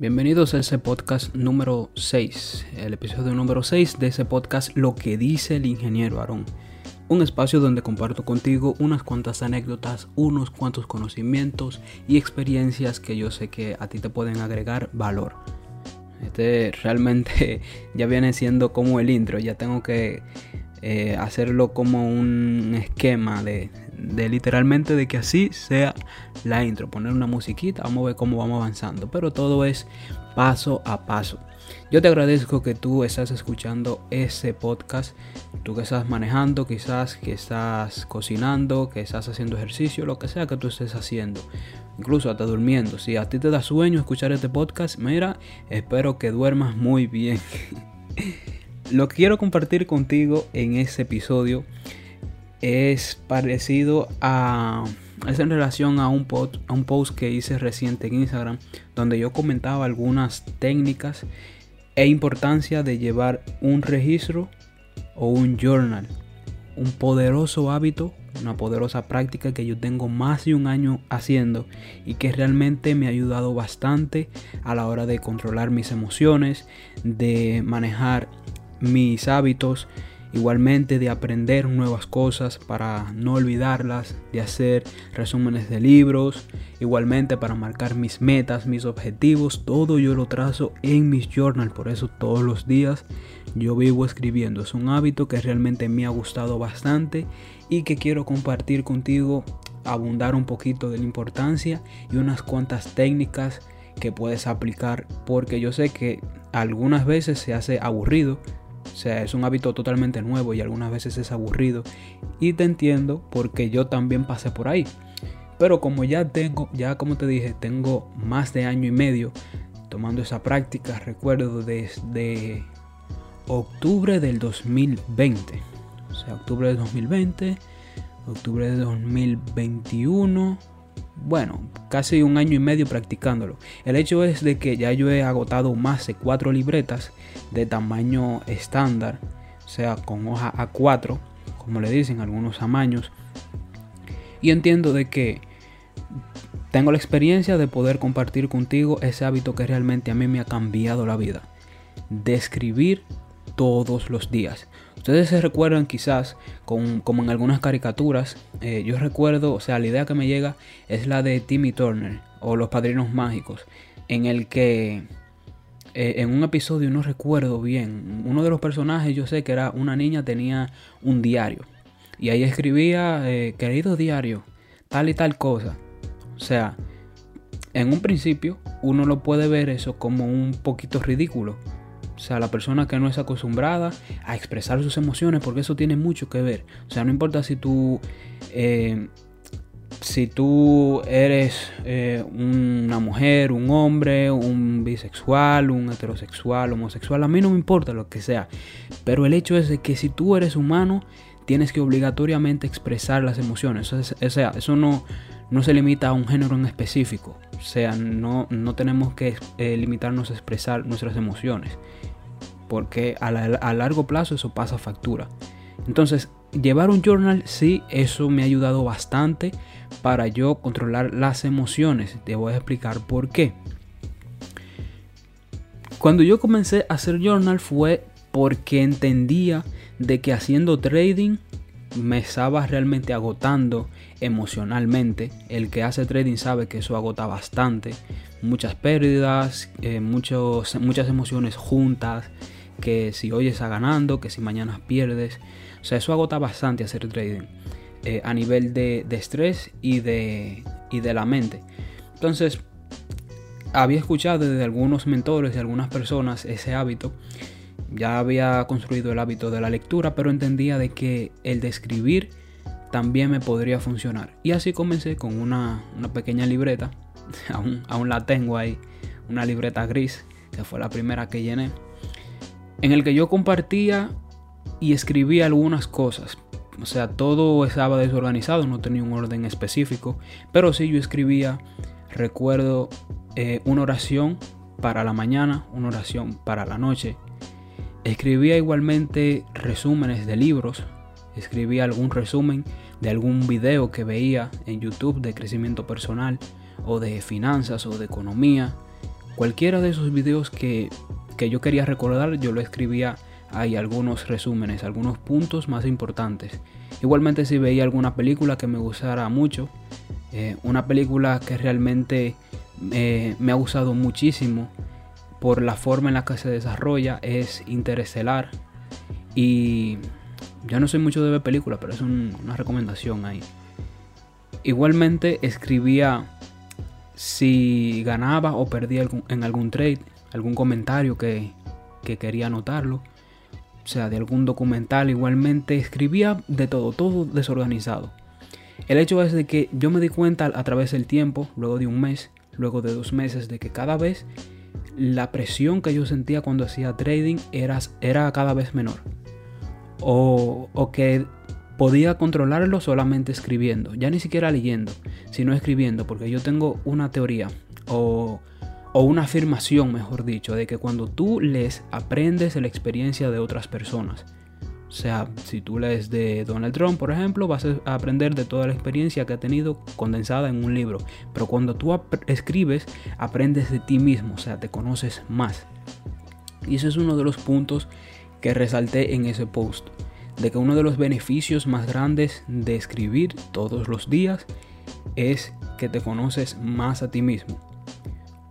Bienvenidos a ese podcast número 6, el episodio número 6 de ese podcast Lo que dice el ingeniero Aarón. Un espacio donde comparto contigo unas cuantas anécdotas, unos cuantos conocimientos y experiencias que yo sé que a ti te pueden agregar valor. Este realmente ya viene siendo como el intro, ya tengo que eh, hacerlo como un esquema de, de literalmente de que así sea la intro, poner una musiquita, vamos a ver cómo vamos avanzando, pero todo es paso a paso. Yo te agradezco que tú estás escuchando ese podcast, tú que estás manejando, quizás que estás cocinando, que estás haciendo ejercicio, lo que sea que tú estés haciendo, incluso hasta durmiendo. Si a ti te da sueño escuchar este podcast, mira, espero que duermas muy bien. lo quiero compartir contigo en ese episodio es parecido a... Es en relación a un, post, a un post que hice reciente en Instagram donde yo comentaba algunas técnicas e importancia de llevar un registro o un journal. Un poderoso hábito, una poderosa práctica que yo tengo más de un año haciendo y que realmente me ha ayudado bastante a la hora de controlar mis emociones, de manejar mis hábitos, igualmente de aprender nuevas cosas para no olvidarlas, de hacer resúmenes de libros, igualmente para marcar mis metas, mis objetivos, todo yo lo trazo en mis journal, por eso todos los días yo vivo escribiendo. Es un hábito que realmente me ha gustado bastante y que quiero compartir contigo, abundar un poquito de la importancia y unas cuantas técnicas que puedes aplicar porque yo sé que algunas veces se hace aburrido o sea, es un hábito totalmente nuevo y algunas veces es aburrido. Y te entiendo porque yo también pasé por ahí. Pero como ya tengo, ya como te dije, tengo más de año y medio tomando esa práctica, recuerdo desde octubre del 2020. O sea, octubre del 2020, octubre del 2021 bueno, casi un año y medio practicándolo. El hecho es de que ya yo he agotado más de cuatro libretas de tamaño estándar, o sea, con hoja A4, como le dicen algunos tamaños. Y entiendo de que tengo la experiencia de poder compartir contigo ese hábito que realmente a mí me ha cambiado la vida. De escribir todos los días. Ustedes se recuerdan quizás como en algunas caricaturas, eh, yo recuerdo, o sea, la idea que me llega es la de Timmy Turner o Los Padrinos Mágicos, en el que eh, en un episodio no recuerdo bien, uno de los personajes yo sé que era una niña, tenía un diario y ahí escribía, eh, querido diario, tal y tal cosa. O sea, en un principio uno lo puede ver eso como un poquito ridículo o sea, la persona que no es acostumbrada a expresar sus emociones, porque eso tiene mucho que ver. O sea, no importa si tú, eh, si tú eres eh, una mujer, un hombre, un bisexual, un heterosexual, homosexual, a mí no me importa lo que sea. Pero el hecho es de que si tú eres humano, tienes que obligatoriamente expresar las emociones. O sea, eso no, no se limita a un género en específico. O sea, no, no tenemos que eh, limitarnos a expresar nuestras emociones porque a, largo plazo eso pasa factura. Entonces, llevar un journal, sí, eso me ha ayudado bastante para yo controlar las emociones. Te voy a explicar por qué. Cuando yo comencé a hacer journal fue porque entendía de que haciendo trading me estaba realmente agotando emocionalmente. El que hace trading sabe que eso agota bastante. Muchas pérdidas, eh, muchas emociones juntas que si hoy está ganando, que si mañana pierdes. O sea, eso agota bastante hacer trading eh, a nivel de, estrés y de, y de la mente. Entonces, había escuchado de algunos mentores, de algunas personas ese hábito. Ya había construido el hábito de la lectura, pero entendía de que el de escribir también me podría funcionar. Y así comencé con una, una pequeña libreta. aún, aún la tengo ahí. Una libreta gris, que fue la primera que llené en el que yo compartía y escribía algunas cosas. O sea, todo estaba desorganizado, no tenía un orden específico, pero sí yo escribía, recuerdo, eh, una oración para la mañana, una oración para la noche. Escribía igualmente resúmenes de libros, escribía algún resumen de algún video que veía en YouTube de crecimiento personal o de finanzas o de economía cualquiera de esos videos que, que yo quería recordar, yo lo escribía ahí algunos resúmenes, algunos puntos más importantes. Igualmente si veía alguna película que me gustara mucho, eh, una película que realmente eh, me ha gustado muchísimo por la forma en la que se desarrolla es Interestelar. Y yo no soy mucho de ver películas, pero es una recomendación ahí. Igualmente escribía si ganaba o perdía en algún trade, algún comentario que, que quería anotarlo o sea, de algún documental, igualmente escribía de todo, todo desorganizado. El hecho es de que yo me di cuenta a través del tiempo, luego de un mes, luego de dos meses, de que cada vez la presión que yo sentía cuando hacía trading era, era cada vez menor. O, o que podía controlarlo solamente escribiendo, ya ni siquiera leyendo, sino escribiendo, porque yo tengo una teoría o o una afirmación, mejor dicho, de que cuando tú lees, aprendes la experiencia de otras personas. O sea, si tú lees de Donald Trump, por ejemplo, vas a aprender de toda la experiencia que ha tenido condensada en un libro. Pero cuando tú escribes, aprendes de ti mismo, o sea, te conoces más. Y ese es uno de los puntos que resalté en ese post. De que uno de los beneficios más grandes de escribir todos los días es que te conoces más a ti mismo.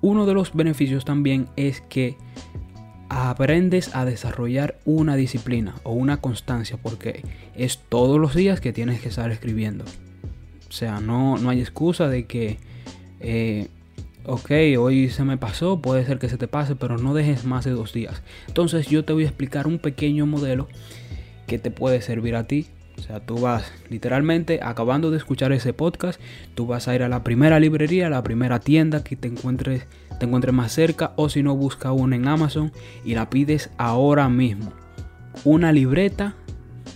Uno de los beneficios también es que aprendes a desarrollar una disciplina o una constancia porque es todos los días que tienes que estar escribiendo. O sea, no, no hay excusa de que, eh, ok, hoy se me pasó, puede ser que se te pase, pero no dejes más de dos días. Entonces yo te voy a explicar un pequeño modelo que te puede servir a ti o sea, tú vas literalmente acabando de escuchar ese podcast, tú vas a ir a la primera librería, a la primera tienda que te encuentres, te encuentres más cerca o si no busca una en Amazon y la pides ahora mismo. Una libreta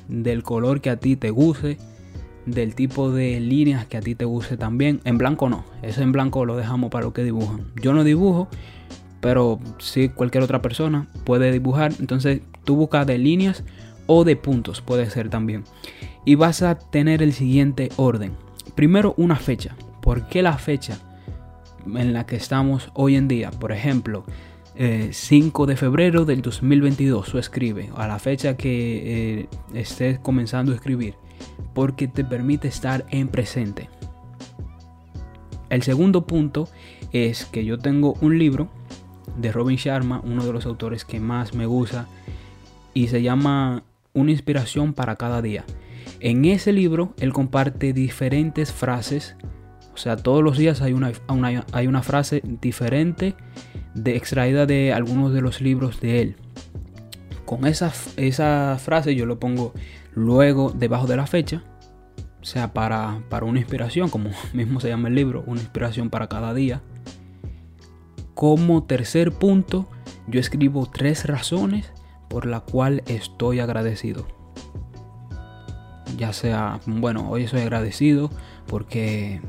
del color que a ti te guste, del tipo de líneas que a ti te guste también. En blanco no, eso en blanco lo dejamos para lo que dibujan. Yo no dibujo, pero si cualquier otra persona puede dibujar, entonces tú buscas de líneas o de puntos puede ser también. Y vas a tener el siguiente orden. Primero una fecha. ¿Por qué la fecha en la que estamos hoy en día? Por ejemplo, 5 eh, de febrero del 2022 o escribe a la fecha que eh, estés comenzando a escribir porque te permite estar en presente. El segundo punto es que yo tengo un libro de Robin Sharma, uno de los autores que más me gusta y se llama una inspiración para cada día. En ese libro él comparte diferentes frases, sea, todos los días hay una, hay una frase diferente de, extraída de algunos de los libros de él. Con esa, esa frase yo lo pongo luego debajo de la fecha, o sea, para, para una inspiración, como mismo se llama el libro, una inspiración para cada día. Como tercer punto, yo escribo tres razones por la cual estoy agradecido. Ya sea, bueno, hoy estoy agradecido porque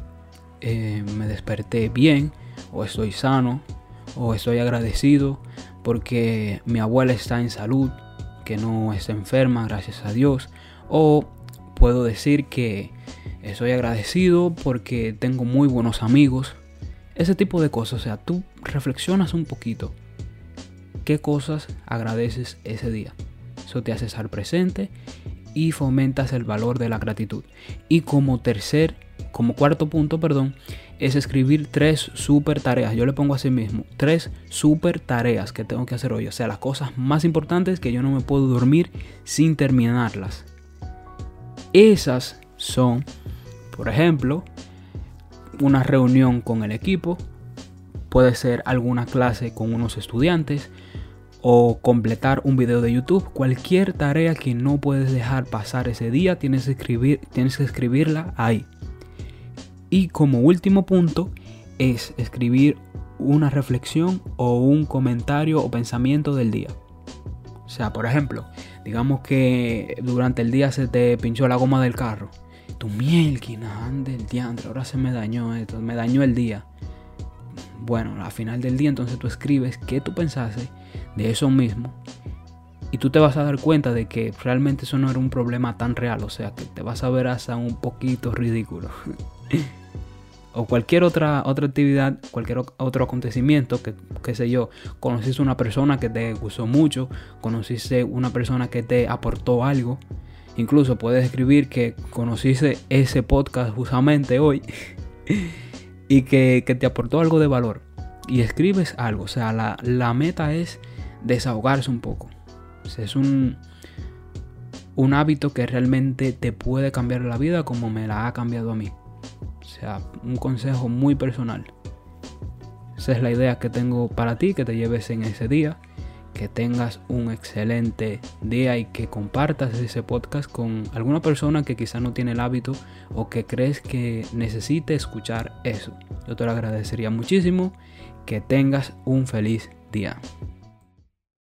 eh, me desperté bien, o estoy sano, o estoy agradecido porque mi abuela está en salud, que no está enferma, gracias a Dios, o puedo decir que estoy agradecido porque tengo muy buenos amigos, ese tipo de cosas, o sea, tú reflexionas un poquito qué cosas agradeces ese día. Eso te hace estar presente y fomentas el valor de la gratitud. Y como tercer, como cuarto punto, perdón, es escribir tres super tareas. Yo le pongo así mismo, tres super tareas que tengo que hacer hoy. O sea, las cosas más importantes que yo no me puedo dormir sin terminarlas. Esas son, por ejemplo, una reunión con el equipo, puede ser alguna clase con unos estudiantes, o completar un video de YouTube, cualquier tarea que no puedes dejar pasar ese día, tienes que, escribir, tienes que escribirla ahí. Y como último punto es escribir una reflexión o un comentario o pensamiento del día. O sea, por ejemplo, digamos que durante el día se te pinchó la goma del carro. Tu mielquina, ande el diantre, ahora se me dañó esto, me dañó el día. Bueno, al final del día entonces tú escribes qué tú pensaste de eso mismo. Y tú te vas a dar cuenta de que realmente eso no era un problema tan real. O sea que te vas a ver hasta un poquito ridículo. o cualquier otra, otra actividad, cualquier otro acontecimiento, que, qué sé yo, conociste una persona que te gustó mucho, conociste una persona que te aportó algo, incluso puedes escribir que conociste ese podcast justamente hoy y que, te aportó algo de valor y escribes algo, o sea, la, la meta es desahogarse un poco. es un, un hábito que realmente te puede cambiar la vida como me la ha cambiado a mí. Sea, un consejo muy personal. Esa es la idea que tengo para ti, que te lleves en ese día, que tengas un excelente día y que compartas ese podcast con alguna persona que quizá no tiene el hábito o que crees que necesite escuchar eso. Yo te lo agradecería muchísimo. Que tengas un feliz día.